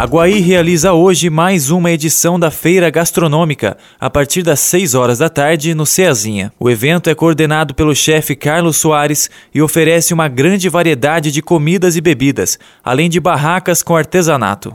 A Guaí realiza hoje mais uma edição da Feira Gastronômica, a partir das 6 horas da tarde, no Ceazinha. O evento é coordenado pelo chefe Carlos Soares e oferece uma grande variedade de comidas e bebidas, além de barracas com artesanato.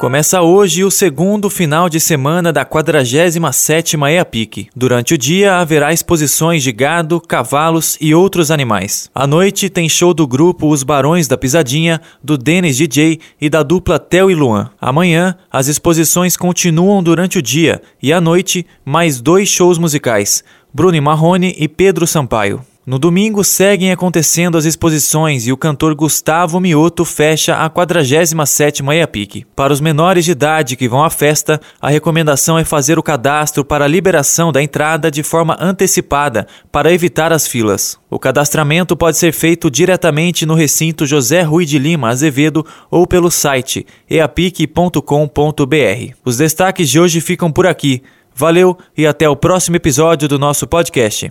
Começa hoje o segundo final de semana da 47ª EAPIC. Durante o dia haverá exposições de gado, cavalos e outros animais. À noite tem show do grupo Os Barões da Pisadinha, do Dennis DJ e da dupla Tel e Luan. Amanhã as exposições continuam durante o dia e à noite mais dois shows musicais, Bruno Marrone e Pedro Sampaio. No domingo seguem acontecendo as exposições e o cantor Gustavo Mioto fecha a 47ª EAPIC. Para os menores de idade que vão à festa, a recomendação é fazer o cadastro para a liberação da entrada de forma antecipada para evitar as filas. O cadastramento pode ser feito diretamente no recinto José Rui de Lima Azevedo ou pelo site eapic.com.br. Os destaques de hoje ficam por aqui. Valeu e até o próximo episódio do nosso podcast.